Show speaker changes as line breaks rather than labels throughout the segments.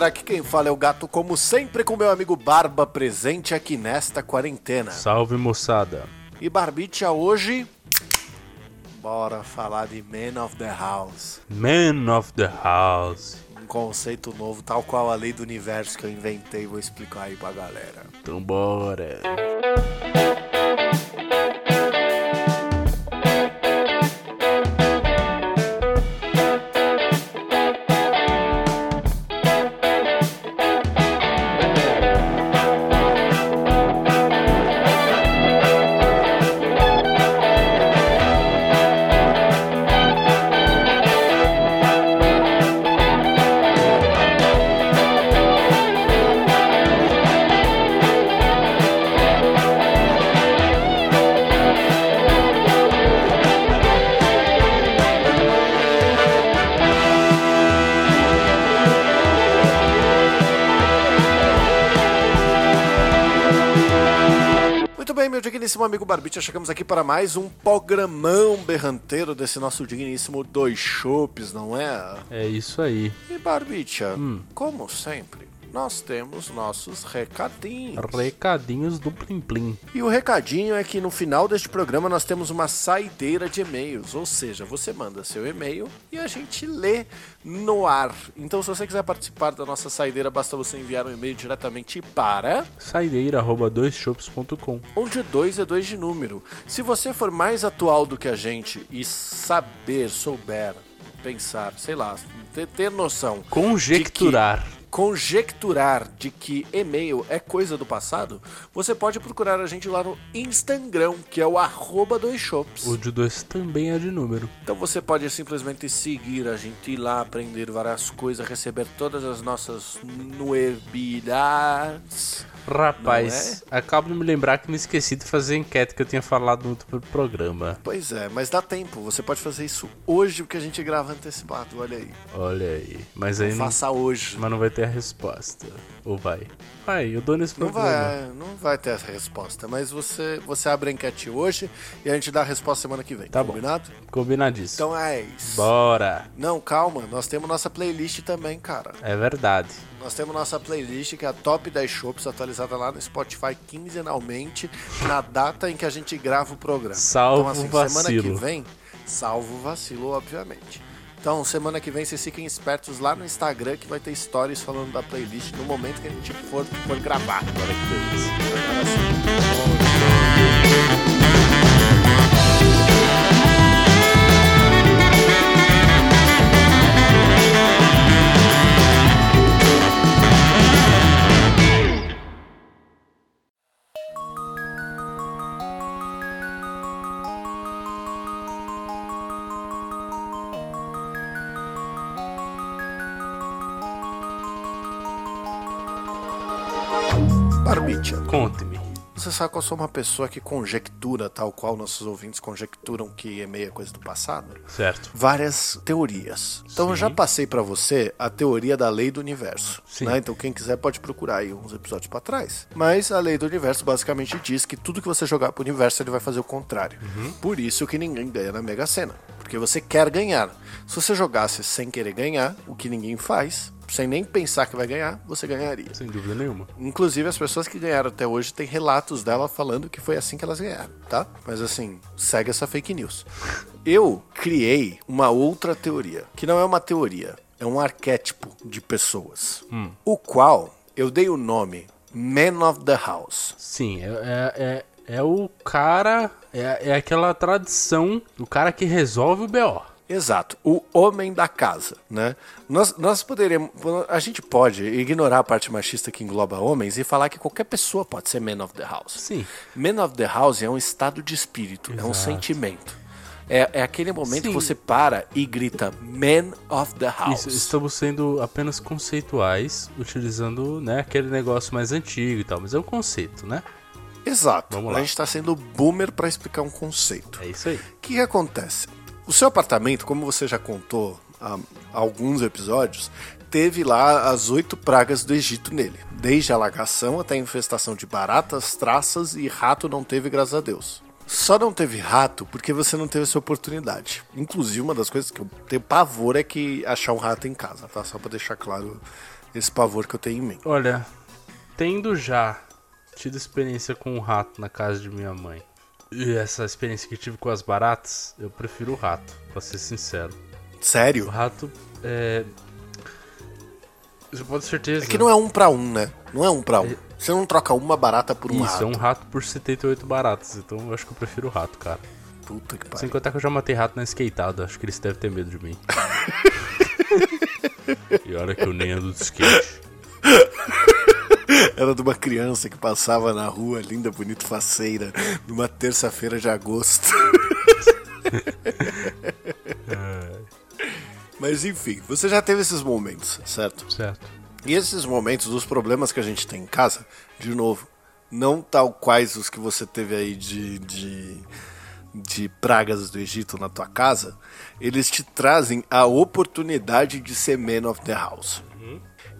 galera, aqui quem fala é o Gato, como sempre, com meu amigo Barba presente aqui nesta quarentena.
Salve moçada.
E Barbicha, hoje. Bora falar de Man of the House.
Man of the House.
Um conceito novo, tal qual a lei do universo que eu inventei, vou explicar aí pra galera.
Então bora.
Muito bem, meu digníssimo amigo Barbicha, chegamos aqui para mais um programão berranteiro desse nosso digníssimo Dois Chopes, não é?
É isso aí.
E Barbicha, como sempre, nós temos nossos recadinhos.
Recadinhos do Plim Plim.
E o recadinho é que no final deste programa nós temos uma saideira de e-mails, ou seja, você manda seu e-mail e a gente lê no ar. Então, se você quiser participar da nossa saideira, basta você enviar um e-mail diretamente para
Saideira.doisshops.com
onde dois é dois de número. Se você for mais atual do que a gente e saber, souber, pensar, sei lá, ter, ter noção
Conjecturar.
Conjecturar de que e-mail é coisa do passado, você pode procurar a gente lá no Instagram, que é o arroba dois shops.
O de dois também é de número.
Então você pode simplesmente seguir a gente ir lá, aprender várias coisas, receber todas as nossas novidades.
Rapaz, acabo de me lembrar que me esqueci de fazer a enquete que eu tinha falado no outro programa.
Pois é, mas dá tempo, você pode fazer isso hoje, porque a gente grava antecipado, olha aí.
Olha aí. Mas aí não,
Faça hoje.
mas não vai ter a resposta. Ou vai? Vai, eu dou nesse
Não
programa.
vai, não vai ter essa resposta, mas você, você abre a enquete hoje e a gente dá a resposta semana que vem.
Tá bom.
combinado?
Combinadíssimo.
Então é isso.
Bora.
Não, calma, nós temos nossa playlist também, cara.
É verdade.
Nós temos nossa playlist que é a Top 10 Shops atualizada lá no Spotify quinzenalmente, na data em que a gente grava o programa.
Salvo
então, assim,
o
semana que
vacilo.
vem, salvo o vacilo, obviamente. Então, semana que vem, vocês fiquem espertos lá no Instagram que vai ter stories falando da playlist no momento que a gente for, for gravar.
Olha que beleza.
Você sabe que eu sou uma pessoa que conjectura, tal qual nossos ouvintes conjecturam que é coisa do passado?
Certo.
várias teorias. Então eu
Sim.
já passei pra você a teoria da lei do universo.
Sim.
né? Então quem quiser pode procurar aí uns episódios pra trás. Mas a lei do universo basicamente diz que tudo que você jogar pro universo ele vai fazer o contrário.
Uhum.
Por isso que ninguém ganha na Mega Sena. Porque você quer ganhar. Se você jogasse sem querer ganhar, o que ninguém faz, sem nem pensar que vai ganhar, você ganharia.
Sem dúvida nenhuma.
Inclusive, as pessoas que ganharam até hoje têm relatos dela falando que foi assim que elas ganharam, tá? Mas assim, segue essa fake news. Eu criei uma outra teoria, que não é uma teoria, é um arquétipo de pessoas, o qual eu dei o nome Man of the House.
Sim, é, é, é, é o cara. É, é aquela tradição do cara que resolve o BO.
Exato, o homem da casa, né? Nós, nós poderíamos, a gente pode ignorar a parte machista que engloba homens e falar que qualquer pessoa pode ser man of the house.
Sim.
Man of the house é um estado de espírito, é um
Exato.
sentimento. É, é aquele momento
Sim.
que você para e grita Man of the House.
Isso, estamos sendo apenas conceituais, utilizando né, aquele negócio mais antigo e tal, mas é um conceito, né?
Exato.
Vamos lá.
A gente está sendo boomer para explicar um conceito.
É isso aí.
O que acontece? O seu apartamento, como você já contou há alguns episódios, teve lá as oito pragas do Egito nele. Desde a alagação até a infestação de baratas, traças e rato não teve, graças a Deus. Só não teve rato porque você não teve essa oportunidade. Inclusive, uma das coisas que eu tenho pavor é que achar um rato em casa, tá? Só pra deixar claro esse pavor que eu tenho em mim.
Olha, tendo já tido experiência com um rato na casa de minha mãe e essa experiência que eu tive com as baratas, eu prefiro o rato, pra ser sincero. O
Sério?
rato é. Você pode ter certeza.
É que não é um pra um, né? Não é um pra um. Você não troca uma barata por um
Isso,
rato.
é um rato por 78 baratas, então eu acho que eu prefiro o rato, cara.
Puta que
Sem
pariu.
contar que eu já matei rato na skateada, acho que eles devem ter medo de mim. e olha que eu nem ando de skate.
Era de uma criança que passava na rua, linda, bonita, faceira, numa terça-feira de agosto. Mas enfim, você já teve esses momentos, certo?
Certo.
E esses momentos dos problemas que a gente tem em casa, de novo, não tal quais os que você teve aí de, de, de pragas do Egito na tua casa, eles te trazem a oportunidade de ser man of the house.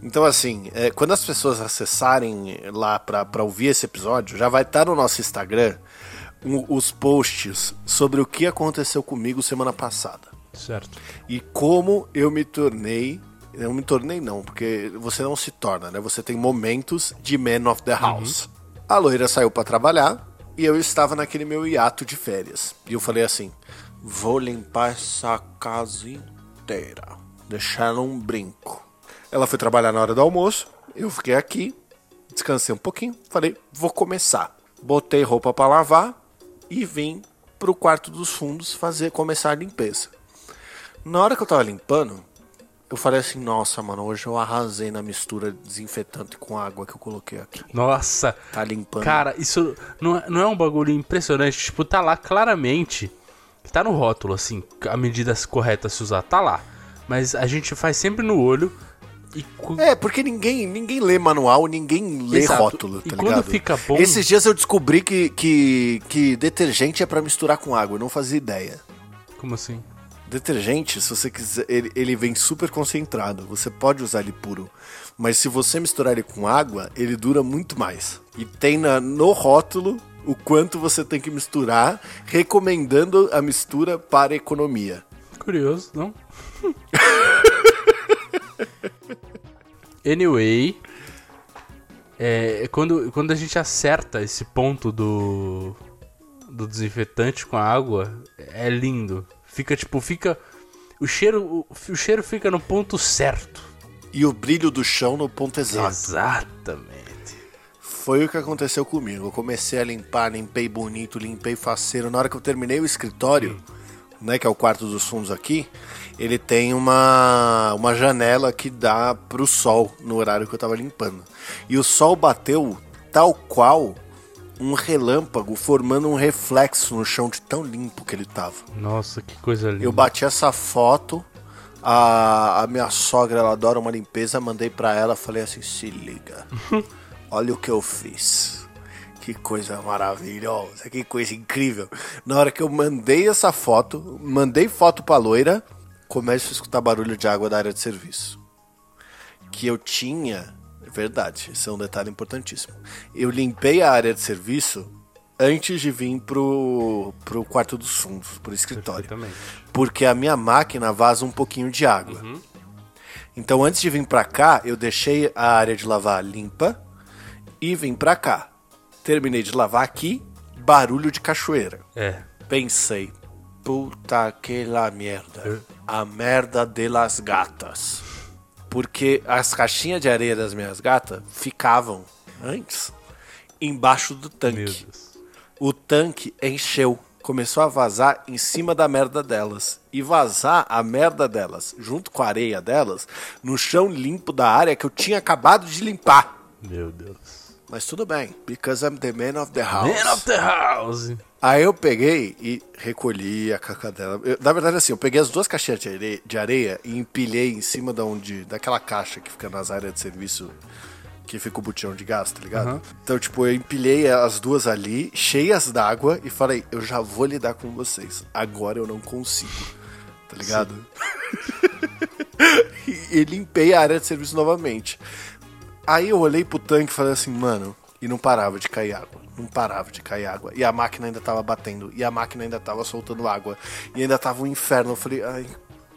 Então, assim, é, quando as pessoas acessarem lá pra pra ouvir esse episódio, já vai estar no nosso Instagram um- os posts sobre o que aconteceu comigo semana passada
Certo.
e como eu me tornei. Eu me tornei não, porque você não se torna, né? Você tem momentos de man of the house. A loira saiu pra trabalhar e eu estava naquele meu hiato de férias. E eu falei assim: vou limpar essa casa inteira, deixar um brinco. Ela foi trabalhar na hora do almoço, eu fiquei aqui, descansei um pouquinho, falei: vou começar. Botei roupa pra lavar e vim pro quarto dos fundos fazer começar a limpeza. Na hora que eu tava limpando, eu falei assim, nossa, mano, hoje eu arrasei na mistura desinfetante com água que eu coloquei aqui.
Nossa.
Tá limpando.
Cara, isso não é, não é um bagulho impressionante. Tipo, tá lá claramente. Tá no rótulo, assim, a medida correta a se usar, tá lá. Mas a gente faz sempre no olho. Cu-
É, porque ninguém, ninguém lê manual, ninguém lê
Exato.
rótulo,
E
tá
quando
ligado?
fica bom-
Esses dias eu descobri que, que, que detergente é pra misturar com água, eu não fazia ideia.
Como assim?
Detergente, se você quiser, ele, ele vem super concentrado. Você pode usar ele puro. Mas se você misturar ele com água, ele dura muito mais. E tem na- no rótulo o quanto você tem que misturar, recomendando a mistura para economia.
Curioso, não? anyway, é, quando, quando a gente acerta esse ponto do, do desinfetante com a água, é lindo. Fica tipo, fica. O cheiro, o, o cheiro fica no ponto certo.
E o brilho do chão no ponto exato.
Exatamente.
Foi o que aconteceu comigo. Eu comecei a limpar, limpei bonito, limpei faceiro. Na hora que eu terminei o escritório, né, que é o quarto dos fundos aqui, ele tem uma, uma janela que dá pro sol no horário que eu tava limpando. E o sol bateu tal qual um relâmpago, formando um reflexo no chão de tão limpo que ele tava.
Nossa, que coisa linda.
Eu bati essa foto, a, a minha sogra ela adora uma limpeza, mandei pra ela, falei assim, se liga, olha o que eu fiz. Que coisa maravilhosa, que coisa incrível. Na hora que eu mandei essa foto, mandei foto pra loira, começo a escutar barulho de água da área de serviço. Que eu tinha, é verdade, esse é um detalhe importantíssimo. Eu limpei a área de serviço antes de vir pro, pro quarto dos fundos, pro escritório. Porque a minha máquina vaza um pouquinho de água. Então antes de vir pra cá, eu deixei a área de lavar limpa e vim pra cá. Terminei de lavar aqui, barulho de cachoeira.
É.
Pensei, puta que la merda. A merda de las gatas. Porque as caixinhas de areia das minhas gatas ficavam, antes, embaixo do tanque. O tanque encheu. Começou a vazar em cima da merda delas. E vazar a merda delas, junto com a areia delas, no chão limpo da área que eu tinha acabado de limpar.
Meu Deus.
Mas tudo bem, because I'm the man of the house.
Man of the house.
Aí eu peguei e recolhi a caca dela. Eu- na verdade, assim, eu peguei as duas caixinhas de areia, de areia e empilhei em cima da onde, daquela caixa que fica nas áreas de serviço que fica o botijão de gás, tá ligado? Então, tipo, eu empilhei as duas ali, cheias d'água, e falei, eu já vou lidar com vocês. Agora eu não consigo. Tá ligado? e, e limpei a área de serviço novamente. Aí eu olhei pro tanque e falei assim, mano, e não parava de cair água. Não parava de cair água. E a máquina ainda tava batendo. E a máquina ainda tava soltando água. E ainda tava um inferno. Eu falei, ai,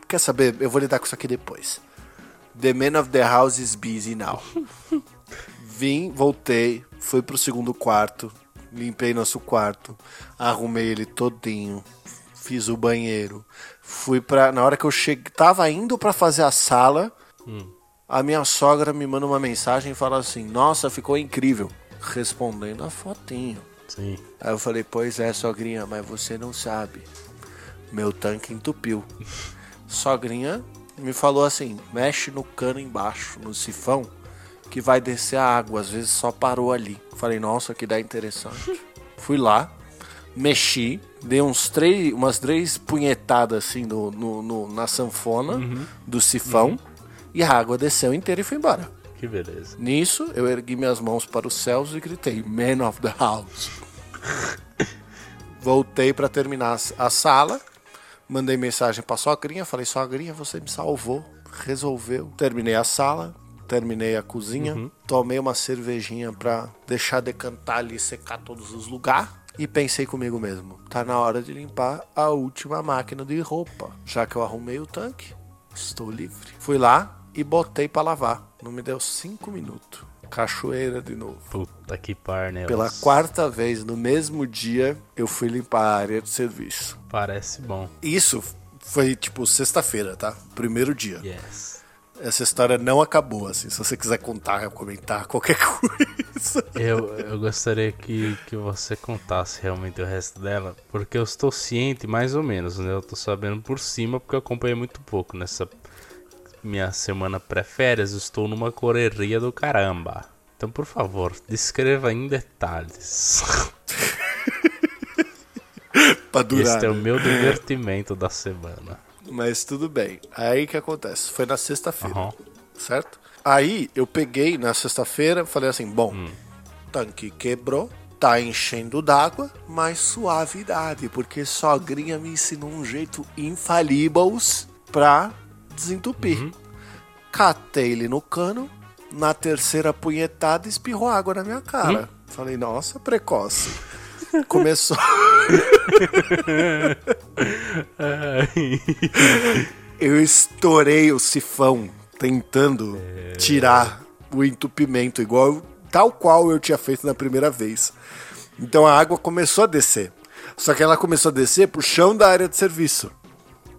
quer saber? Eu vou lidar com isso aqui depois. The man of the house is busy now. Vim, voltei, fui pro segundo quarto, limpei nosso quarto, arrumei ele todinho, fiz o banheiro, fui pra. Na hora que eu cheguei, tava indo pra fazer a sala, a minha sogra me manda uma mensagem e fala assim: Nossa, ficou incrível. Respondendo a fotinho.
Sim.
Aí eu falei: Pois é, sogrinha, mas você não sabe. Meu tanque entupiu. Sogrinha me falou assim: Mexe no cano embaixo, no sifão, que vai descer a água. Às vezes só parou ali. Falei: Nossa, que dá interessante. Fui lá, mexi, dei uns três, umas três punhetadas assim no, no- no- na sanfona do sifão e a água desceu inteira e foi embora.
Que beleza.
Nisso, eu ergui minhas mãos para os céus e gritei: Man of the house. Voltei para terminar a sala, mandei mensagem para sogrinha, falei: Sogrinha, você me salvou, resolveu. Terminei a sala, terminei a cozinha, tomei uma cervejinha para deixar decantar ali, secar todos os lugares. E pensei comigo mesmo, tá na hora de limpar a última máquina de roupa. Já que eu arrumei o tanque, estou livre. Fui lá e botei pra lavar. Não me deu cinco minutos. Cachoeira de novo.
Puta que par, né?
Pela quarta vez no mesmo dia, eu fui limpar a área de serviço.
Parece bom.
Isso foi tipo sexta-feira, tá? Primeiro dia.
Yes.
Essa história não acabou, assim. Se você quiser contar, comentar, qualquer coisa.
Eu, eu gostaria que, que você contasse realmente o resto dela, porque eu estou ciente, mais ou menos, né? Eu tô sabendo por cima, porque eu acompanhei muito pouco nessa minha semana pré-férias. Estou numa correria do caramba. Então, por favor, descreva em detalhes.
pra durar.
Este é o
né?
meu divertimento da semana.
Mas tudo bem. Aí o que acontece? Foi na sexta-feira,
Aham.
certo? Aí eu peguei na sexta-feira, falei assim: bom,
Hum.
tanque quebrou, tá enchendo d'água, mas suavidade, porque sogrinha me ensinou um jeito infalível pra desentupir.
Uhum.
Catei ele no cano, na terceira punhetada espirrou água na minha cara.
Hum?
Falei, nossa, precoce. Começou. Eu estourei o sifão tentando tirar o entupimento, igual tal qual eu tinha feito na primeira vez. Então a água começou a descer. Só que ela começou a descer pro chão da área de serviço.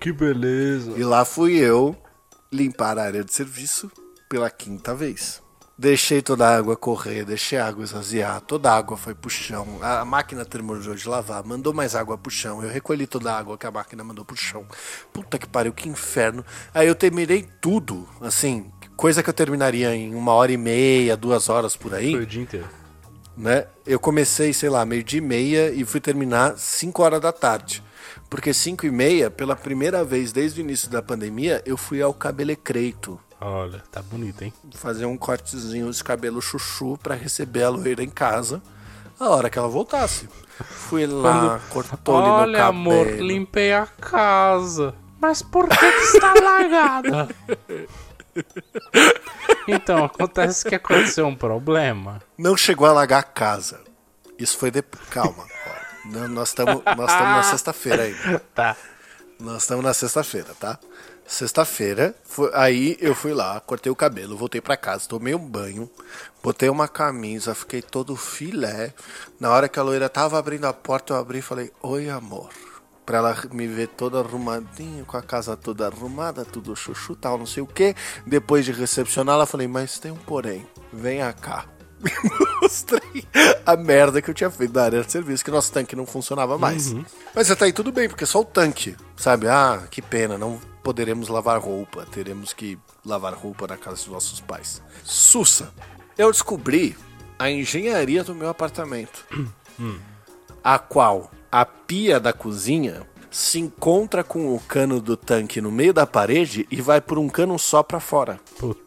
Que beleza.
E lá fui eu limpar a área de serviço pela quinta vez. Deixei toda a água correr, deixei a água esvaziar, toda a água foi pro chão. A máquina terminou de lavar, mandou mais água pro chão. Eu recolhi toda a água que a máquina mandou pro chão. Puta que pariu, que inferno. Aí eu terminei tudo, assim, coisa que eu terminaria em uma hora e meia, duas horas por aí
Foi o dia inteiro.
né? Eu comecei, sei lá, meio dia e meia e fui terminar 5 horas da tarde. Porque 5 e meia, pela primeira vez desde o início da pandemia, eu fui ao cabelecreito.
Olha, tá bonito, hein?
Fazer um cortezinho de cabelo chuchu pra receber a loira em casa a hora que ela voltasse. Fui lá, cortou-lhe meu
Olha,
cabelo.
amor, limpei a casa. Mas por que, que está lagada? então, acontece que aconteceu um problema.
Não chegou a alagar a casa. Isso foi depois. Calma. Não, Nós estamos nós estamos na sexta-feira ainda.
Tá.
Nós estamos na sexta-feira, tá? Sexta-feira, aí eu fui lá, cortei o cabelo, voltei pra casa, tomei um banho, botei uma camisa, fiquei todo filé. Na hora que a loira tava abrindo a porta, eu abri e falei: Oi, amor. Pra ela me ver toda arrumadinha, com a casa toda arrumada, tudo chuchu, tal, não sei o que. Depois de recepcioná-la, falei: Mas tem um porém, venha cá. Mostrei a merda que eu tinha feito da área de serviço, que nosso tanque não funcionava mais. Mas até aí tudo bem, porque é só o tanque, sabe? Ah, que pena, não poderemos lavar roupa, teremos que lavar roupa na casa dos nossos pais. Sussa, eu descobri a engenharia do meu apartamento, a qual a pia da cozinha se encontra com o cano do tanque no meio da parede e vai por um cano só pra fora.
Puta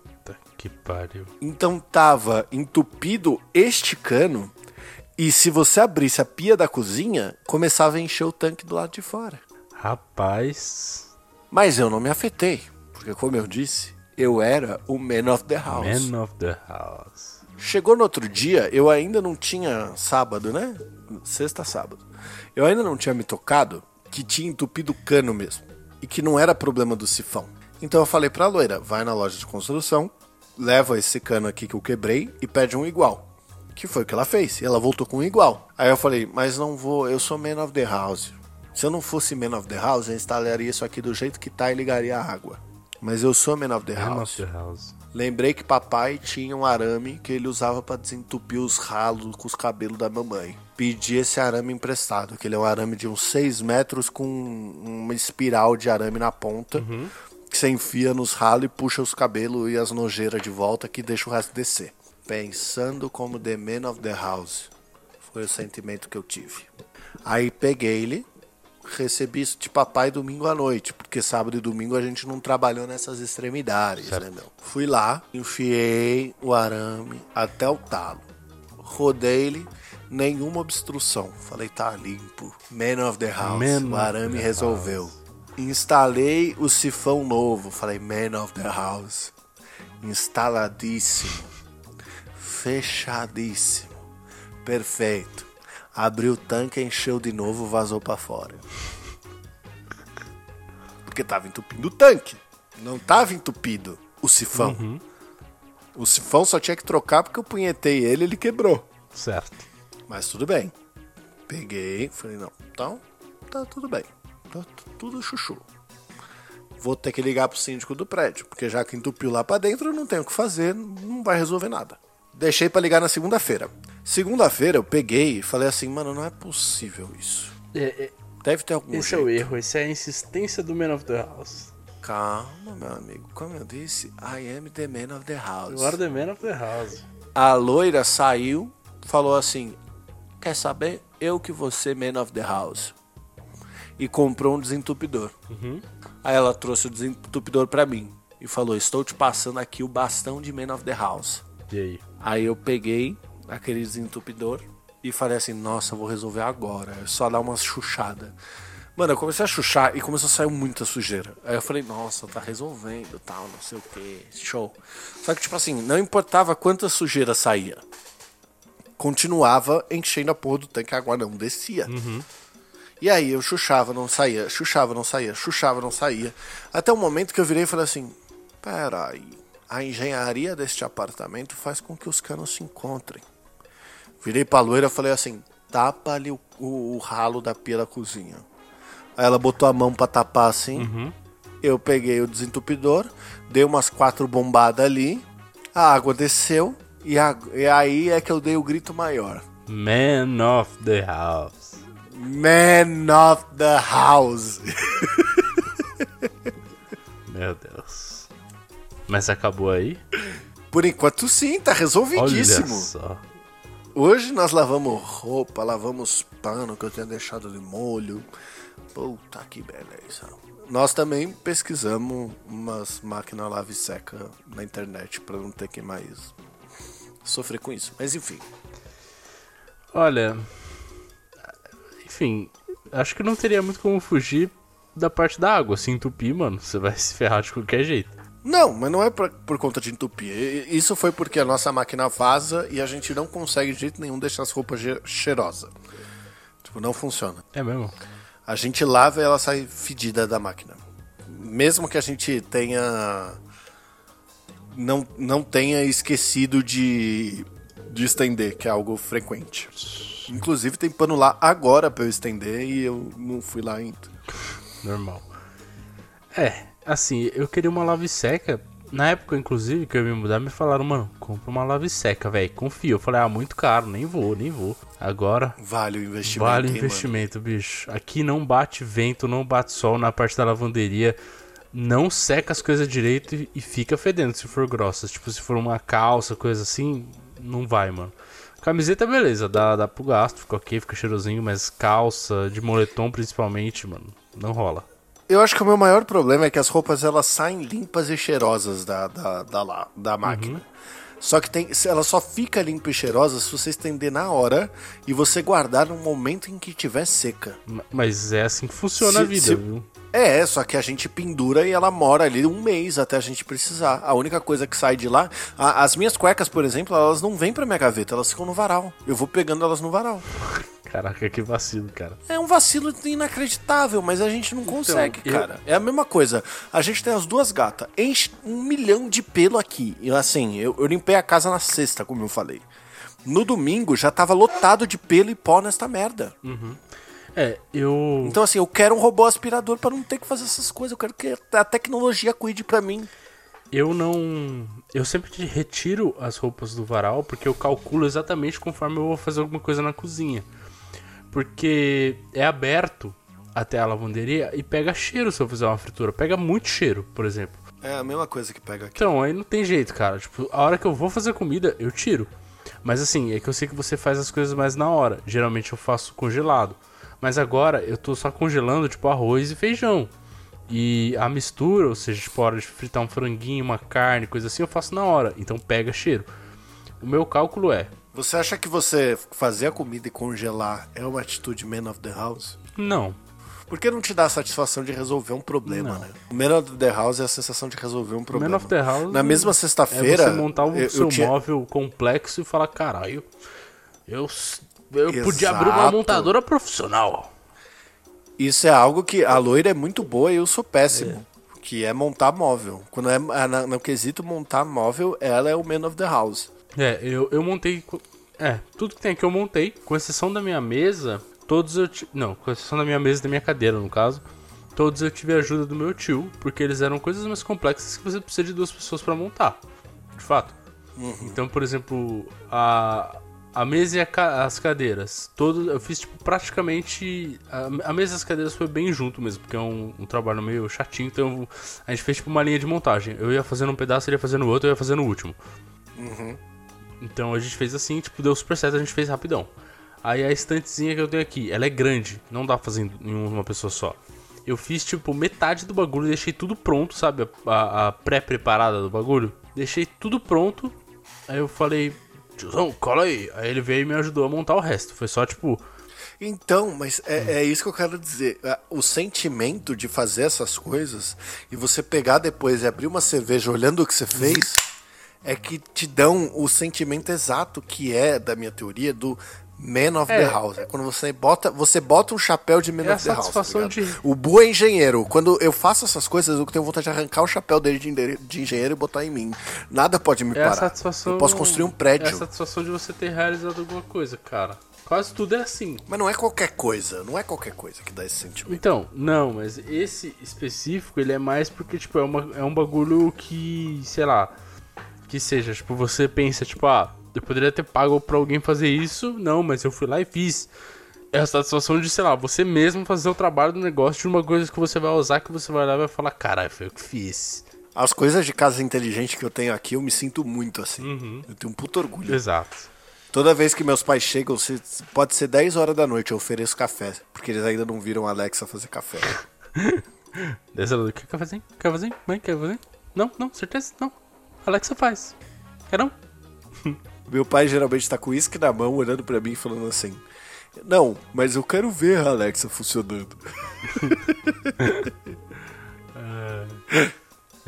que pariu.
Então tava entupido este cano e se você abrisse a pia da cozinha, começava a encher o tanque do lado de fora.
Rapaz.
Mas eu não me afetei, porque como eu disse, eu era o man of the house.
Man of the house.
Chegou no outro dia, eu ainda não tinha sábado, né? Sexta, sábado. Eu ainda não tinha me tocado que tinha entupido o cano mesmo. E que não era problema do sifão. Então eu falei pra loira, vai na loja de construção, leva esse cano aqui que eu quebrei e pede um igual. Que foi o que ela fez. E ela voltou com um igual. Aí eu falei, mas não vou, eu sou man of the house. Se eu não fosse man of the house, eu instalaria isso aqui do jeito que tá e ligaria a água. Mas eu sou man of the
Man
house.
of the house.
Lembrei que papai tinha um arame que ele usava pra desentupir os ralos com os cabelos da mamãe. Pedi esse arame emprestado, que ele é um arame de uns 6 metros com uma espiral de arame na ponta. Que você enfia nos ralos e puxa os cabelos e as nojeiras de volta que deixa o resto descer. Pensando como the man of the house. Foi o sentimento que eu tive. Aí peguei ele, recebi isso de papai domingo à noite, porque sábado e domingo a gente não trabalhou nessas extremidades, né, meu? Fui lá, enfiei o arame até o talo. Rodei ele, nenhuma obstrução. Falei, tá limpo. Man of the house.
Man
o arame resolveu. Instalei o sifão novo. Falei, man of the house. Instaladíssimo. Fechadíssimo. Perfeito. Abriu o tanque, encheu de novo, vazou pra fora. Porque tava entupindo o tanque. Não tava entupido o sifão. O sifão só tinha que trocar porque eu punhetei ele ele quebrou.
Certo.
Mas tudo bem. Peguei, falei, não, então tá tudo bem. Tá tu- tudo chuchu. Vou ter que ligar pro síndico do prédio, porque já que entupiu lá pra dentro, eu não tenho o que fazer, não vai resolver nada. Deixei pra ligar na segunda-feira. Segunda-feira eu peguei e falei assim, mano, não é possível isso.
É, é,
Deve ter algum
esse é
jeito.
o erro, esse é a insistência do Man of the House.
Calma, meu amigo. Como eu disse, I am the man of the house.
You are the Man of the House.
A loira saiu, falou assim: Quer saber? Eu que você, man of the house. E comprou um desentupidor. Aí ela trouxe o desentupidor pra mim e falou: Estou te passando aqui o bastão de man of the house.
E aí?
Aí eu peguei aquele desentupidor e falei assim: Nossa, eu vou resolver agora. É só dar uma chuchada. Mano, eu comecei a chuchar e começou a sair muita sujeira. Aí eu falei, nossa, tá resolvendo, tal, não sei o que, show. Só que, tipo assim, não importava quanta sujeira saía. Continuava enchendo a porra do tanque, a água não descia. E aí eu chuchava, não saía, chuchava, não saía, chuchava, não saía. Até o momento que eu virei e falei assim: peraí, a engenharia deste apartamento faz com que os canos se encontrem. Virei pra loira e falei assim: tapa ali o, o- o ralo da pia da cozinha. Aí ela botou a mão pra tapar assim. Eu peguei o desentupidor, dei umas quatro bombadas ali, a água desceu e, a- e aí é que eu dei o grito maior.
Man of the House.
Man of the house.
Meu Deus. Mas acabou aí?
Por enquanto sim, tá
Olha
resolvidíssimo.
só.
Hoje nós lavamos roupa, lavamos pano que eu tinha deixado de molho. Puta que beleza. Nós também pesquisamos umas máquinas lave seca na internet pra não ter que mais sofrer com isso. Mas enfim.
Olha. Enfim, acho que não teria muito como fugir da parte da água. Se entupir, mano, você vai se ferrar de qualquer jeito.
Não, mas não é pra- por conta de entupir. Isso foi porque a nossa máquina vaza e a gente não consegue de jeito nenhum deixar as roupas cheirosas. Tipo, não funciona.
É mesmo?
A gente lava e ela sai fedida da máquina. Mesmo que a gente tenha. Não, não tenha esquecido de, de estender, que é algo frequente. Inclusive tem pano lá agora pra eu estender e eu não fui lá ainda.
Normal. É, assim, eu queria uma lave seca. Na época, inclusive, que eu ia me mudar, me falaram, mano, compra uma lave seca, velho. Confia. Eu falei, ah, muito caro, nem vou, nem vou. Agora,
Vale o investimento.
vale o
hein,
investimento, bicho. Aqui não bate vento, não bate sol na parte da lavanderia. Não seca as coisas direito e, e fica fedendo se for grossa. Tipo, se for uma calça, coisa assim, não vai, mano. Camiseta, beleza, dá, dá pro gasto, fica ok, fica cheirosinho, mas calça, de moletom principalmente, mano, não rola.
Eu acho que o meu maior problema é que as roupas elas saem limpas e cheirosas da, da, da, lá- da máquina. Só que tem, ela só fica limpa e cheirosa se você estender na hora e você guardar no momento em que tiver seca.
Ma- Mas é assim que funciona
Se-
a vida,
se-
viu?
É, só que a gente pendura e ela mora ali um mês até a gente precisar. A única coisa que sai de lá. a- as minhas cuecas, por exemplo, elas não vêm pra minha gaveta, elas ficam no varal. Eu vou pegando elas no varal.
Caraca, que vacilo, cara.
É um vacilo inacreditável, mas a gente não consegue,
Então, eu-
cara. É a mesma coisa. A gente tem as duas gatas. Enche um milhão de pelo aqui. E assim, eu, eu limpei a casa na sexta, como eu falei. No domingo já tava lotado de pelo e pó nesta merda.
É, eu.
Então assim, eu quero um robô aspirador pra não ter que fazer essas coisas. Eu quero que a tecnologia cuide pra mim.
Eu não. Eu sempre te retiro as roupas do varal porque eu calculo exatamente conforme eu vou fazer alguma coisa na cozinha. Porque é aberto até a lavanderia e pega cheiro se eu fizer uma fritura. Pega muito cheiro, por exemplo.
É a mesma coisa que pega aqui.
Então, aí não tem jeito, cara. Tipo, a hora que eu vou fazer comida, eu tiro. Mas assim, é que eu sei que você faz as coisas mais na hora. Geralmente eu faço congelado. Mas agora eu tô só congelando, tipo, arroz e feijão. E a mistura, ou seja, tipo, a hora de fritar um franguinho, uma carne, coisa assim, eu faço na hora. Então pega cheiro. O meu cálculo é:
Você acha que você fazer a comida e congelar é uma atitude man of the house?
não.
Porque não te dá a satisfação de resolver um problema,
Não.
né? O Man of the House é a sensação de resolver um problema.
Man of the House
Na mesma
é
sexta-feira.
você montar o
eu- eu
seu
tinha-
móvel complexo e falar: caralho, eu, eu podia abrir uma montadora profissional.
Isso é algo que a loira é muito boa e eu sou péssimo. Que é montar móvel. Quando é no quesito montar móvel, ela é o Man of the House.
É, eu, eu montei. É, tudo que tem aqui eu montei, com exceção da minha mesa, todos eu. ti- Não, com exceção da minha mesa e da minha cadeira, no caso. Todos eu tive a ajuda do meu tio, porque eles eram coisas mais complexas que você precisa de duas pessoas pra montar. De fato. Então, por exemplo, a, a mesa e a ca- as cadeiras. Todo, eu fiz, tipo, praticamente. A, a mesa e as cadeiras foi bem junto mesmo, porque é um, um trabalho meio chatinho. Então, eu- a gente fez, tipo, uma linha de montagem. Eu ia fazendo um pedaço, ele ia fazendo o outro, eu ia fazendo o último. Então a gente fez assim, tipo, deu super certo, a gente fez rapidão. Aí a estantezinha que eu tenho aqui, ela é grande, não dá pra fazer em uma pessoa só. Eu fiz, tipo, metade do bagulho, deixei tudo pronto, sabe? A, a- a pré-preparada do bagulho. Deixei tudo pronto. Aí eu falei, tiozão, cola aí. Aí ele veio e me ajudou a montar o resto. Foi só, tipo,
Então, mas é, é isso que eu quero dizer. O sentimento de fazer essas coisas e você pegar depois e abrir uma cerveja olhando o que você fez é que te dão o sentimento exato que é da minha teoria do Man of
É.
the House. É quando você bota, você bota um chapéu de Man
É
of the House. tá
de-
O Bu é engenheiro. Quando eu faço essas coisas, eu tenho vontade de arrancar o chapéu dele de engenheiro e botar em mim. Nada pode me
é a
parar.
satisfação.
Eu posso construir um
É
prédio.
a satisfação de você ter realizado alguma coisa, cara. Quase tudo é assim.
Mas não é qualquer coisa. Não é qualquer coisa que dá esse sentimento.
Então, não, mas esse específico, ele é mais porque, tipo, é, uma, é um bagulho que, sei lá, que seja, tipo, você pensa, tipo, ah, eu poderia ter pago pra alguém fazer isso, não, mas eu fui lá e fiz. É a satisfação de, sei lá, você mesmo fazer o trabalho do negócio de uma coisa que você vai usar, que você vai lá e vai falar, caralho, foi eu que fiz.
As coisas de casa inteligente que eu tenho aqui, eu me sinto muito assim.
Uhum.
Eu tenho um puto orgulho.
Exato.
Toda vez que meus pais chegam, pode ser 10 horas da noite, eu ofereço café. Porque eles ainda não viram a Alexa fazer café.
Dessa ela, quer cafezinho? Quer cafezinho? Mãe, quer cafezinho? Não, não, certeza? Não. Alexa faz. Quer não?
Meu pai geralmente tá com uísque na mão, olhando pra mim e falando assim: Não, mas eu quero ver a Alexa funcionando.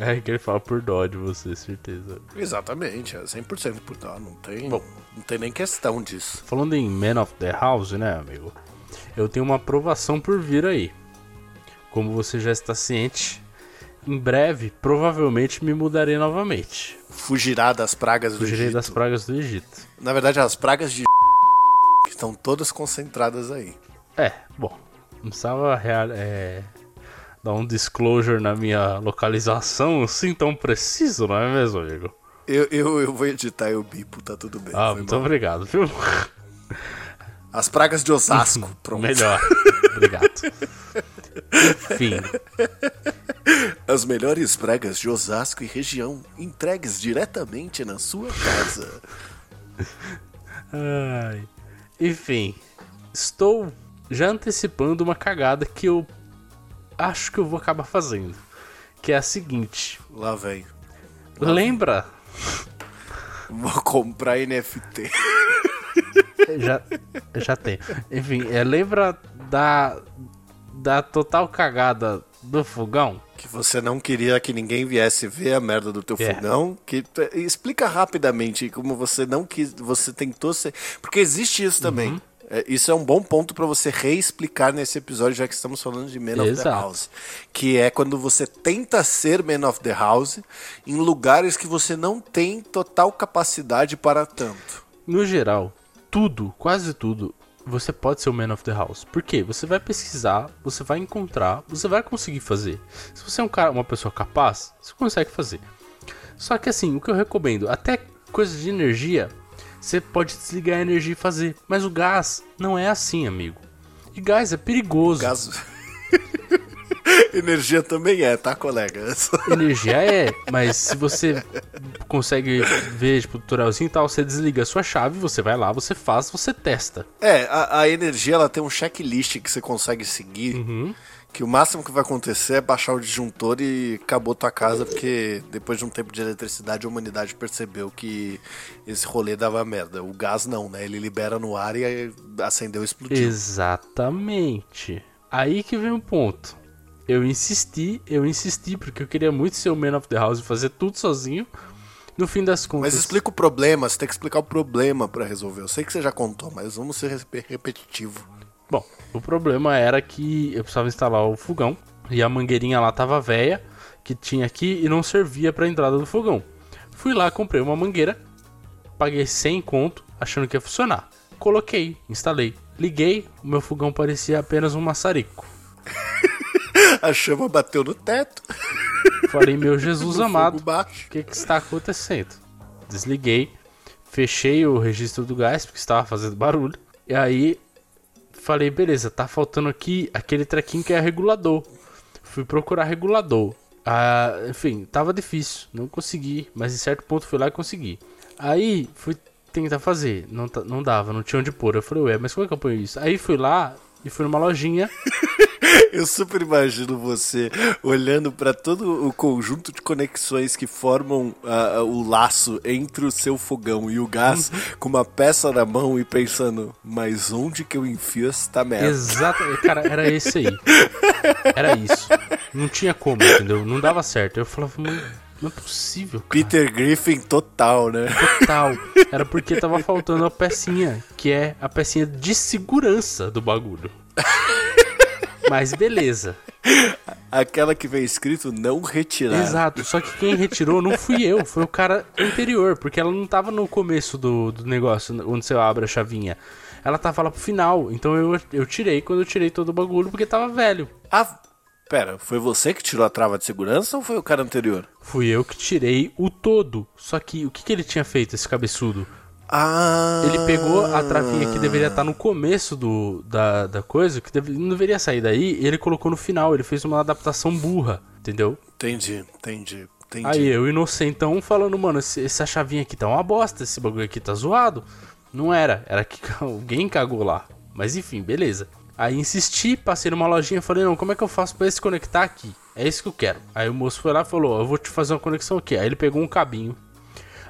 É que ele fala por dó de você, certeza.
Exatamente, é 100% por tal. Não tem,
Bom.
não tem nem questão disso.
Falando em Man of the House, né, amigo? Eu tenho uma aprovação por vir aí. Como você já está ciente, em breve, provavelmente me mudarei novamente.
Fugirá das pragas do
Fugirei
Egito.
das pragas do Egito.
Na verdade, as pragas de estão todas concentradas aí.
É, bom, não precisava real, é, dar um disclosure na minha localização assim tão preciso, não é mesmo, amigo?
Eu, eu, eu vou editar eu bipo, tá tudo bem.
Ah, muito
mal.
obrigado, viu?
As pragas de Osasco, pronto.
Melhor. Obrigado. Enfim,
As melhores pragas de Osasco e região, entregues diretamente na sua casa.
Ai. Enfim, estou já antecipando uma cagada que eu acho que eu vou acabar fazendo. Que é a seguinte:
Lá vem.
lembra?
Vou comprar NFT.
Já, já tem. Enfim, é, lembra da, da total cagada do fogão?
Que você não queria que ninguém viesse ver a merda do teu
É.
fogão. Que, explica rapidamente como você não quis. Você tentou ser. Porque existe isso também.
Uhum.
É, isso é um bom ponto para você reexplicar nesse episódio, já que estamos falando de Man of the House. Que é quando você tenta ser Man of the House em lugares que você não tem total capacidade para tanto.
No geral, tudo, quase tudo, você pode ser o Man of the House. Por quê? Você vai pesquisar, você vai encontrar, você vai conseguir fazer. Se você é um cara, uma pessoa capaz, você consegue fazer. Só que assim, o que eu recomendo, até coisas de energia, você pode desligar a energia e fazer. Mas o gás não é assim, amigo. E gás é perigoso.
Gás... Energia também é, tá, colega?
Energia é, mas se você consegue ver, tipo, tutorialzinho e tal, você desliga a sua chave, você vai lá, você faz, você testa.
É, a, a energia ela tem um checklist que você consegue seguir.
Uhum.
Que o máximo que vai acontecer é baixar o disjuntor e acabou tua casa, porque depois de um tempo de eletricidade a humanidade percebeu que esse rolê dava merda. O gás não, né? Ele libera no ar e acendeu e explodiu.
Exatamente. Aí que vem o ponto. Eu insisti, eu insisti, porque eu queria muito ser o Man of the House e fazer tudo sozinho. No fim das contas.
Mas explica o problema, você tem que explicar o problema para resolver. Eu sei que você já contou, mas vamos ser repetitivo.
Bom, o problema era que eu precisava instalar o fogão e a mangueirinha lá tava velha, que tinha aqui e não servia para entrada do fogão. Fui lá, comprei uma mangueira, paguei 100 conto, achando que ia funcionar. Coloquei, instalei, liguei, o meu fogão parecia apenas um maçarico.
a chama bateu no teto.
Falei, meu Jesus amado, o que, que está acontecendo? Desliguei, fechei o registro do gás, porque estava fazendo barulho. E aí falei, beleza, tá faltando aqui aquele trequinho que é regulador. Fui procurar regulador. Ah, enfim, tava difícil, não consegui, mas em certo ponto fui lá e consegui. Aí fui tentar fazer, não, não dava, não tinha onde pôr. Eu falei, ué, mas como é que eu ponho isso? Aí fui lá e fui numa lojinha
Eu super imagino você olhando para todo o conjunto de conexões que formam uh, o laço entre o seu fogão e o gás, com uma peça na mão e pensando, mas onde que eu enfio esta merda?
Exato, cara, era esse aí. Era isso. Não tinha como, entendeu? Não dava certo. Eu falava, não é possível, cara.
Peter Griffin total, né?
Total. Era porque tava faltando a pecinha, que é a pecinha de segurança do bagulho. Mas beleza.
Aquela que vem escrito não retirar.
Exato, só que quem retirou não fui eu, foi o cara anterior, porque ela não tava no começo do, do negócio, onde você abre a chavinha. Ela tava lá pro final, então eu, eu tirei quando eu tirei todo o bagulho, porque tava velho.
Ah, pera, foi você que tirou a trava de segurança ou foi o cara anterior?
Fui eu que tirei o todo. Só que o que, que ele tinha feito, esse cabeçudo?
Ah.
Ele pegou a travinha que deveria estar no começo do, da, da coisa, que deve, não deveria sair daí, e ele colocou no final. Ele fez uma adaptação burra, entendeu?
Entendi, entendi. Entendi.
Aí eu, inocentão, falando, mano, esse, essa chavinha aqui tá uma bosta, esse bagulho aqui tá zoado. Não era, era que alguém cagou lá. Mas enfim, beleza. Aí insisti, passei numa lojinha, falei, não, como é que eu faço pra se conectar aqui? É isso que eu quero. Aí o moço foi lá e falou, eu vou te fazer uma conexão aqui. Aí ele pegou um cabinho,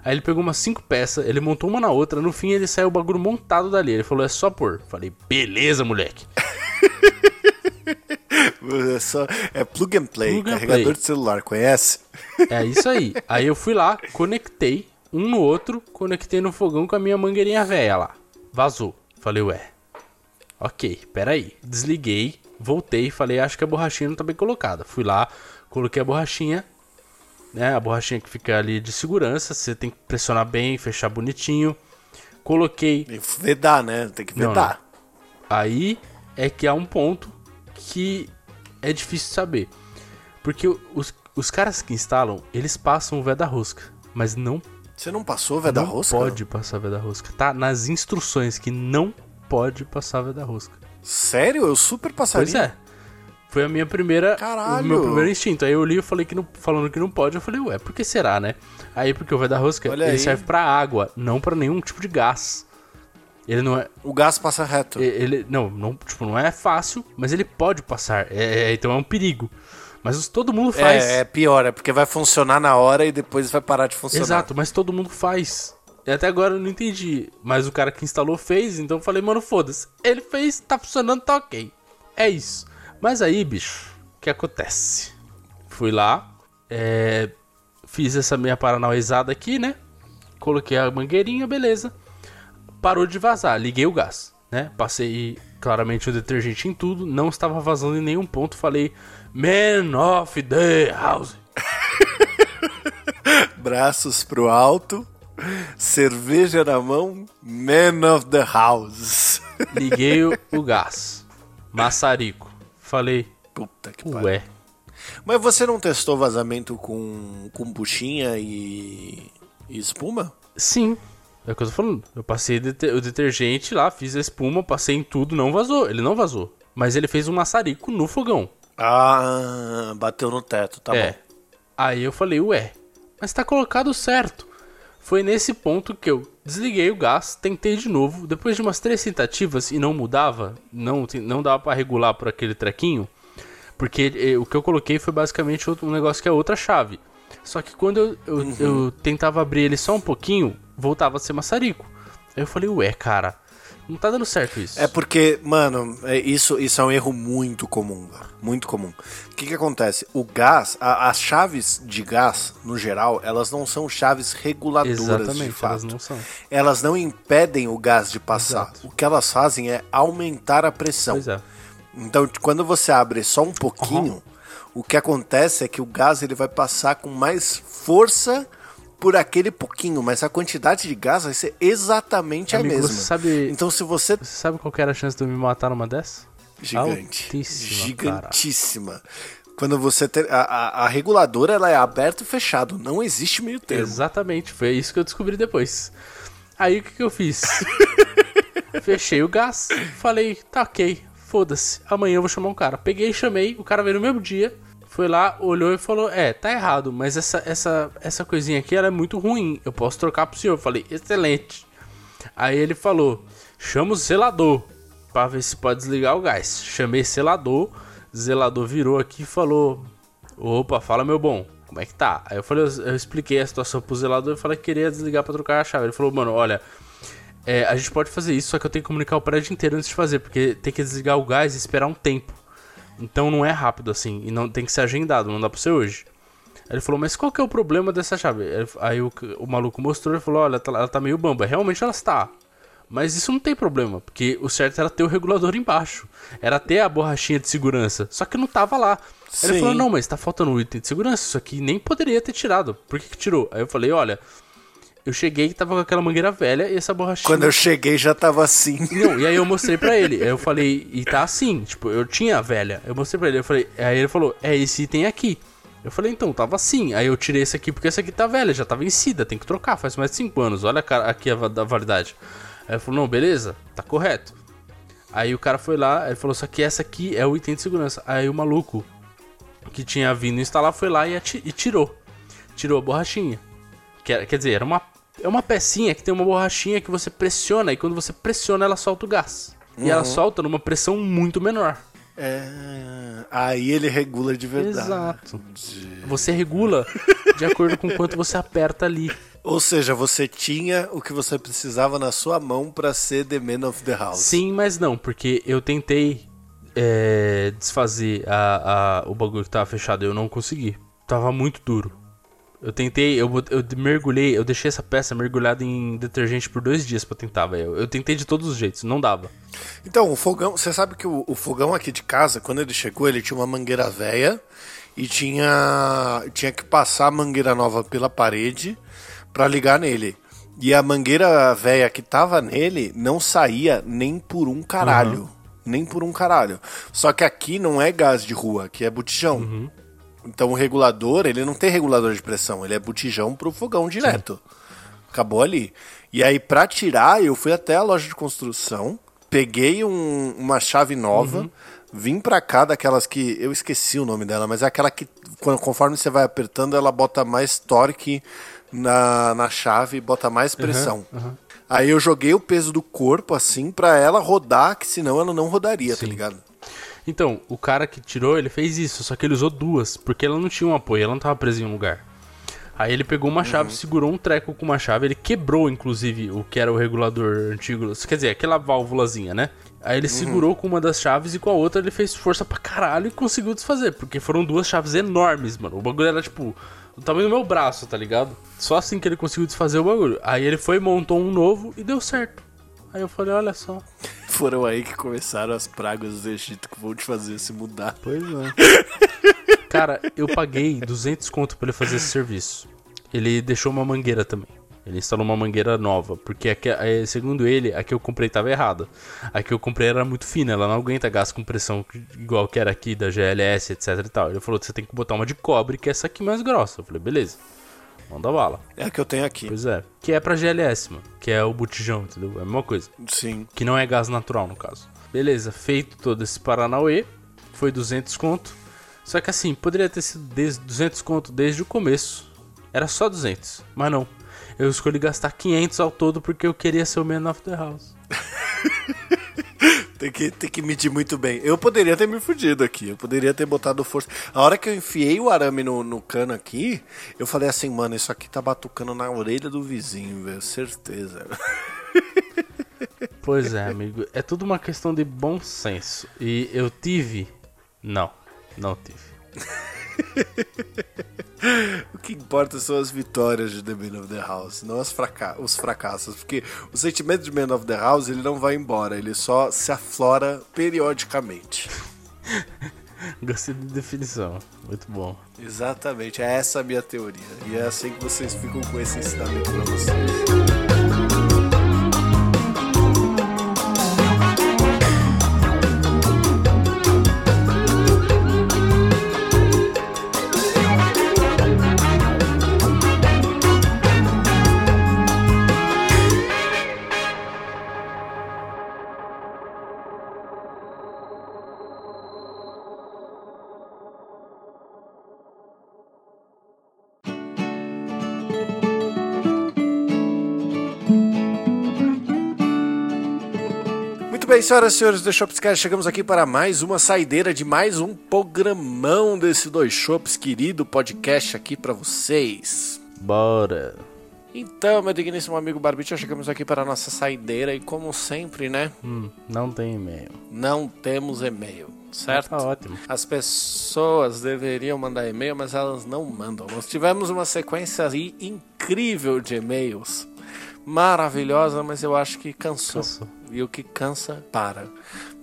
Aí ele pegou umas cinco peças, ele montou uma na outra, no fim ele saiu o bagulho montado dali. Ele falou, é só pôr. Falei, beleza, moleque.
é, só, é plug and play, plug carregador play. de celular, conhece?
É isso aí. Aí eu fui lá, conectei um no outro, conectei no fogão com a minha mangueirinha velha lá. Vazou. Falei, ué. Ok, peraí. Desliguei, voltei, falei, acho que a borrachinha não tá bem colocada. Fui lá, coloquei a borrachinha, né? A borrachinha que fica ali de segurança, você tem que pressionar bem, fechar bonitinho. Coloquei.
E vedar, né? Tem que vedar. Não, não.
Aí é que há um ponto que é difícil saber. Porque os, os caras que instalam, eles passam o veda-rosca, mas não.
Você não passou o veda-rosca?
Não pode passar veda-rosca. Tá nas instruções que não pode passar veda-rosca.
Sério? Eu super passaria.
Pois é. Foi a minha primeira.
Caralho.
O meu primeiro instinto. Aí eu li e falei que não. Falando que não pode, eu falei, ué, por que será, né? Aí porque o vai da rosca, Olha ele aí. serve pra água, não para nenhum tipo de gás. Ele não é.
O gás passa reto.
Ele. Não, não, tipo, não é fácil, mas ele pode passar. É, é, então é um perigo. Mas todo mundo faz.
É, é pior, é porque vai funcionar na hora e depois vai parar de funcionar.
Exato, mas todo mundo faz. E até agora eu não entendi. Mas o cara que instalou fez, então eu falei, mano, foda-se. Ele fez, tá funcionando, tá ok. É isso. Mas aí, bicho, o que acontece? Fui lá, é, fiz essa minha paranauizada aqui, né? Coloquei a mangueirinha, beleza. Parou de vazar, liguei o gás. né? Passei claramente o detergente em tudo, não estava vazando em nenhum ponto. Falei, Man of the House.
Braços pro alto, cerveja na mão, Man of the House.
Liguei o, o gás. Maçarico. Falei,
Puta que pariu.
ué.
Mas você não testou vazamento com, com buchinha e, e espuma?
Sim. É o que eu tô falando. Eu passei o detergente lá, fiz a espuma, passei em tudo, não vazou. Ele não vazou. Mas ele fez um maçarico no fogão.
Ah, bateu no teto, tá
é.
bom.
Aí eu falei, ué, mas tá colocado certo. Foi nesse ponto que eu desliguei o gás, tentei de novo, depois de umas três tentativas e não mudava, não, não dava pra regular por aquele trequinho, porque eh, o que eu coloquei foi basicamente um negócio que é outra chave. Só que quando eu, eu,
Uhum.
eu tentava abrir ele só um pouquinho, voltava a ser maçarico. Aí eu falei, ué, cara, não tá dando certo isso.
É porque, mano, é- isso, isso é um erro muito comum. Muito comum. O que que acontece? O gás, a- as chaves de gás, no geral, elas não são chaves reguladoras de
Exatamente,
fato.
elas não são.
Elas não impedem o gás de passar.
Exato.
O que elas fazem é aumentar a pressão.
Pois é.
Então, quando você abre só um pouquinho, o que acontece é que o gás ele vai passar com mais força por aquele pouquinho, mas a quantidade de gás vai ser exatamente
Amigo,
a mesma.
você sabe-
Então, se você
Você sabe qual era a chance de eu me matar numa dessa?
Gigante.
Altíssima,
Gigantíssima. Quando você ter, a, a, a reguladora ela é aberto e fechado, não existe meio termo.
Exatamente, foi isso que eu descobri depois. Aí o que, que eu fiz? Fechei o gás, falei, tá ok, foda-se, amanhã eu vou chamar um cara. Peguei e chamei, o cara veio no mesmo dia, foi lá, olhou e falou, é, tá errado, mas essa, essa, essa coisinha aqui ela é muito ruim, eu posso trocar pro senhor. Eu falei, excelente. Aí ele falou, chama o zelador, pra ver se pode desligar o gás. Chamei zelador, zelador virou aqui e falou, opa, fala meu bom, como é que tá? Aí eu falei, eu, expliquei a situação pro zelador e falei que queria desligar pra trocar a chave. Ele falou, mano, olha, é, a gente pode fazer isso, só que eu tenho que comunicar o prédio inteiro antes de fazer, porque tem que desligar o gás e esperar um tempo. Então não é rápido assim, e não tem que ser agendado, não dá pra ser hoje. Aí ele falou, mas qual que é o problema dessa chave? Aí- o, o maluco mostrou e falou, olha, tá- ela tá meio bamba. Realmente ela está. Mas isso não tem problema, porque o certo era ter o regulador embaixo. Era ter a borrachinha de segurança. Só que não tava lá. Aí ele
Sim.
falou, não, mas tá faltando um item de segurança. Isso aqui nem poderia ter tirado. Por que, que tirou? Aí eu falei, olha, eu cheguei e tava com aquela mangueira velha e essa borrachinha.
Quando eu cheguei já tava assim.
Não, e aí eu mostrei pra ele. Aí eu falei, e tá assim, tipo, eu tinha a velha. Eu mostrei pra ele, eu falei, aí ele falou, é esse item aqui. Eu falei, então, tava assim. Aí eu tirei esse aqui porque esse aqui tá velha, já tá vencida, tem que trocar, faz mais de 5 anos. Olha aqui a da validade. Aí ele falou, não, beleza, tá correto. Aí o cara foi lá, ele falou, só que essa aqui é o item de segurança. Aí o maluco que tinha vindo instalar foi lá e, e tirou. Tirou a borrachinha. Que era- quer dizer, era uma, é uma pecinha que tem uma borrachinha que você pressiona e quando você pressiona ela solta o gás. E ela solta numa pressão muito menor.
É, aí ele regula de verdade.
Exato. Você regula de acordo com quanto você aperta ali.
Ou seja, você tinha o que você precisava na sua mão pra ser The Man of the House.
Sim, mas não, porque eu tentei é, desfazer a, a- o bagulho que tava fechado e eu não consegui. Tava muito duro. Eu tentei, eu, eu mergulhei, eu deixei essa peça mergulhada em detergente por dois dias pra tentar, velho. Eu tentei de todos os jeitos, não dava.
Então, o fogão, você sabe que o, o fogão aqui de casa, quando ele chegou, ele tinha uma mangueira velha e tinha tinha que passar a mangueira nova pela parede pra ligar nele. E a mangueira velha que tava nele não saía nem por um caralho. Nem por um caralho. Só que aqui não é gás de rua, aqui é botijão. Então o regulador, ele não tem regulador de pressão, ele é botijão pro fogão direto. Acabou ali. E aí, pra tirar, eu fui até a loja de construção, peguei um- uma chave nova, vim pra cá daquelas que. Eu esqueci o nome dela, mas é aquela que, quando- conforme você vai apertando, ela bota mais torque na, na chave e bota mais pressão. Aí eu joguei o peso do corpo assim pra ela rodar, que senão ela não rodaria, tá
Sim.
ligado?
Então, o cara que tirou, ele fez isso, só que ele usou duas, porque ela não tinha um apoio, ela não tava presa em um lugar. Aí ele pegou uma chave, segurou um treco com uma chave, ele quebrou, inclusive, o que era o regulador antigo. Quer dizer, aquela válvulazinha, né? Aí ele segurou com uma das chaves e com a outra ele fez força pra caralho e conseguiu desfazer. Porque foram duas chaves enormes, mano. O bagulho era tipo do tamanho do meu braço, tá ligado? Só assim que ele conseguiu desfazer o bagulho. Aí ele foi, montou um novo e deu certo. Aí eu falei, olha só.
foram aí que começaram as pragas do Egito que vão te fazer se mudar.
Pois é. Cara, eu paguei 200 conto pra ele fazer esse serviço. Ele deixou uma mangueira também. Ele instalou uma mangueira nova, porque aqui, eh, segundo ele, a que eu comprei estava errada. A que eu comprei era muito fina, ela não aguenta gás com pressão igual que era aqui da GLS, etc e tal. Ele falou: você tem que botar uma de cobre, que é essa aqui mais grossa. Eu falei: beleza, manda bala.
É a que eu tenho aqui.
Pois é, que é pra GLS, mano, que é o botijão, entendeu? É a mesma coisa.
Sim.
Que não é gás natural, no caso. Beleza, feito todo esse Paranauê, foi 200 conto. Só que assim, poderia ter sido 200 conto desde o começo. Era só 200, mas não eu escolhi gastar 500 ao todo porque eu queria ser o Man of the House.
tem, que, tem que medir muito bem. Eu poderia ter me fudido aqui, eu poderia ter botado força. A hora que eu enfiei o arame no, no cano aqui, eu falei assim, mano, isso aqui tá batucando na orelha do vizinho, velho, certeza.
Pois é, amigo, é tudo uma questão de bom senso. E eu tive. Não, não tive.
o que importa são as vitórias de The Man of the House, não as fraca os fracassos. Porque o sentimento de Man of the House ele não vai embora, ele só se aflora periodicamente.
Gostei de definição, muito bom.
Exatamente, é essa a minha teoria. E é assim que vocês ficam com esse ensinamento pra vocês. Senhoras e senhores do Shopscast, chegamos aqui para mais uma saideira de mais um programão desse Dois Shops, querido podcast aqui para vocês.
Bora!
Então, meu digníssimo amigo Barbite, chegamos aqui para a nossa saideira e como sempre, né?
Hum, não tem e-mail.
Não temos e-mail, certo?
Tá ótimo.
As pessoas deveriam mandar e-mail, mas elas não mandam. Nós tivemos uma sequência aí incrível de e-mails. Maravilhosa, mas eu acho que cansou. cansou e o que cansa, para.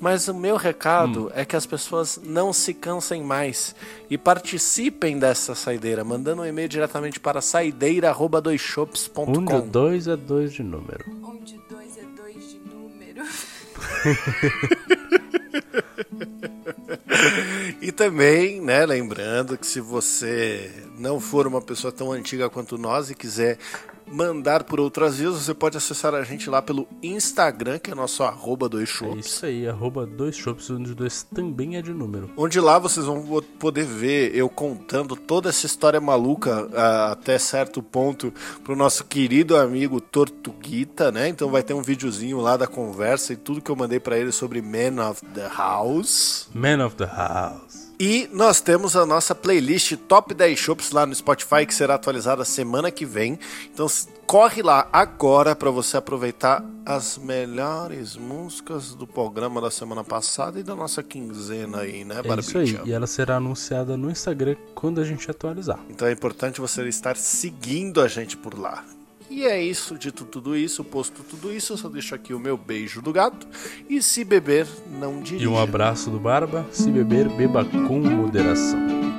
Mas o meu recado hum. é que as pessoas não se cansem mais e participem dessa saideira, mandando um e-mail diretamente para saideira.doisshops.com.
Onde dois é dois de número.
Onde dois é dois de número.
e também, né, lembrando que se você não for uma pessoa tão antiga quanto nós e quiser mandar por outras vias, você pode acessar a gente lá pelo Instagram, que é nosso arroba dois shops.
É isso aí, arroba dois shops, onde dois também é de número.
Onde lá vocês vão poder ver eu contando toda essa história maluca até certo ponto pro nosso querido amigo Tortuguita, né? Então vai ter um videozinho lá da conversa e tudo que eu mandei para ele sobre Man of the House.
Man of the House.
E nós temos a nossa playlist Top 10 Shops lá no Spotify que será atualizada semana que vem. Então corre lá agora para você aproveitar as melhores músicas do programa da semana passada e da nossa quinzena aí, né,
É isso aí. E ela será anunciada no Instagram quando a gente atualizar.
Então é importante você estar seguindo a gente por lá. E é isso, dito tudo isso, posto tudo isso, eu só deixo aqui o meu beijo do gato. E se beber, não dirija.
E um abraço do Barba. Se beber, beba com moderação.